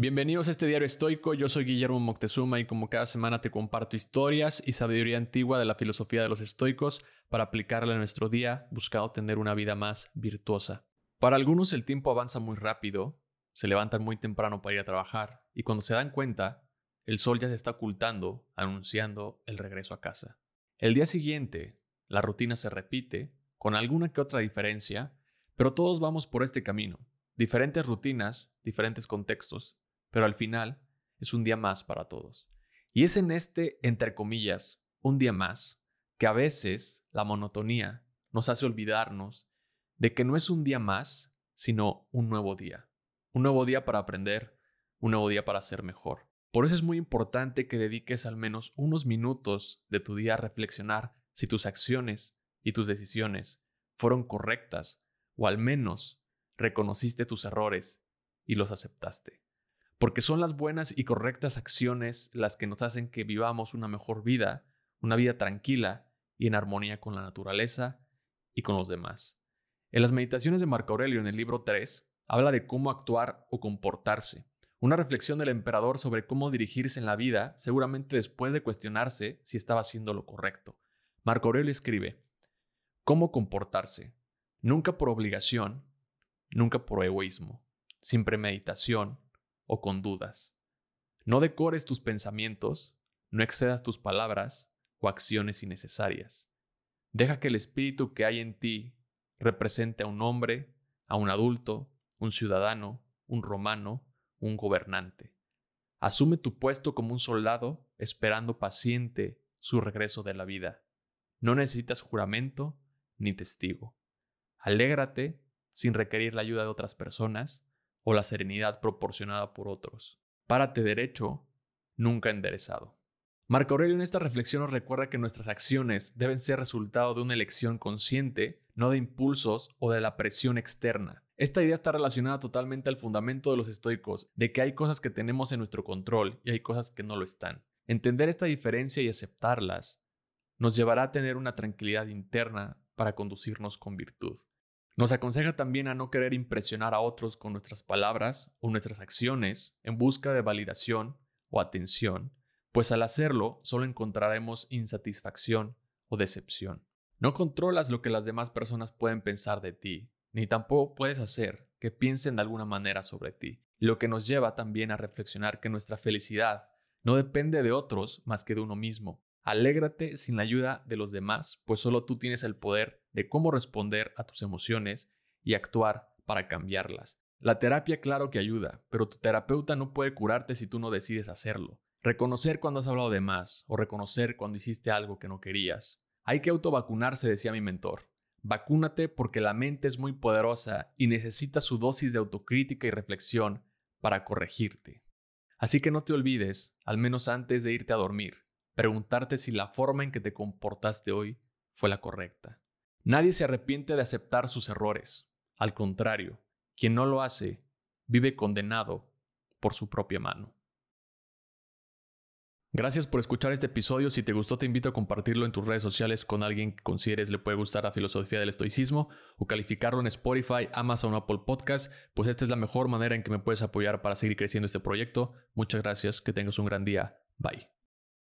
Bienvenidos a este diario estoico, yo soy Guillermo Moctezuma y como cada semana te comparto historias y sabiduría antigua de la filosofía de los estoicos para aplicarla en nuestro día buscando tener una vida más virtuosa. Para algunos el tiempo avanza muy rápido, se levantan muy temprano para ir a trabajar y cuando se dan cuenta, el sol ya se está ocultando anunciando el regreso a casa. El día siguiente, la rutina se repite, con alguna que otra diferencia, pero todos vamos por este camino. Diferentes rutinas, diferentes contextos, pero al final es un día más para todos. Y es en este, entre comillas, un día más, que a veces la monotonía nos hace olvidarnos de que no es un día más, sino un nuevo día. Un nuevo día para aprender, un nuevo día para ser mejor. Por eso es muy importante que dediques al menos unos minutos de tu día a reflexionar si tus acciones y tus decisiones fueron correctas o al menos reconociste tus errores y los aceptaste porque son las buenas y correctas acciones las que nos hacen que vivamos una mejor vida, una vida tranquila y en armonía con la naturaleza y con los demás. En las meditaciones de Marco Aurelio en el libro 3, habla de cómo actuar o comportarse. Una reflexión del emperador sobre cómo dirigirse en la vida, seguramente después de cuestionarse si estaba haciendo lo correcto. Marco Aurelio escribe, ¿Cómo comportarse? Nunca por obligación, nunca por egoísmo, sin premeditación, o con dudas. No decores tus pensamientos, no excedas tus palabras o acciones innecesarias. Deja que el espíritu que hay en ti represente a un hombre, a un adulto, un ciudadano, un romano, un gobernante. Asume tu puesto como un soldado esperando paciente su regreso de la vida. No necesitas juramento ni testigo. Alégrate sin requerir la ayuda de otras personas o la serenidad proporcionada por otros. Párate derecho, nunca enderezado. Marco Aurelio en esta reflexión nos recuerda que nuestras acciones deben ser resultado de una elección consciente, no de impulsos o de la presión externa. Esta idea está relacionada totalmente al fundamento de los estoicos, de que hay cosas que tenemos en nuestro control y hay cosas que no lo están. Entender esta diferencia y aceptarlas nos llevará a tener una tranquilidad interna para conducirnos con virtud. Nos aconseja también a no querer impresionar a otros con nuestras palabras o nuestras acciones en busca de validación o atención, pues al hacerlo solo encontraremos insatisfacción o decepción. No controlas lo que las demás personas pueden pensar de ti, ni tampoco puedes hacer que piensen de alguna manera sobre ti, lo que nos lleva también a reflexionar que nuestra felicidad no depende de otros más que de uno mismo, Alégrate sin la ayuda de los demás, pues solo tú tienes el poder de cómo responder a tus emociones y actuar para cambiarlas. La terapia claro que ayuda, pero tu terapeuta no puede curarte si tú no decides hacerlo. Reconocer cuando has hablado de más o reconocer cuando hiciste algo que no querías. Hay que autovacunarse, decía mi mentor. Vacúnate porque la mente es muy poderosa y necesita su dosis de autocrítica y reflexión para corregirte. Así que no te olvides, al menos antes de irte a dormir, preguntarte si la forma en que te comportaste hoy fue la correcta. Nadie se arrepiente de aceptar sus errores. Al contrario, quien no lo hace vive condenado por su propia mano. Gracias por escuchar este episodio. Si te gustó, te invito a compartirlo en tus redes sociales con alguien que consideres le puede gustar la filosofía del estoicismo o calificarlo en Spotify, Amazon o Apple Podcast, pues esta es la mejor manera en que me puedes apoyar para seguir creciendo este proyecto. Muchas gracias, que tengas un gran día. Bye.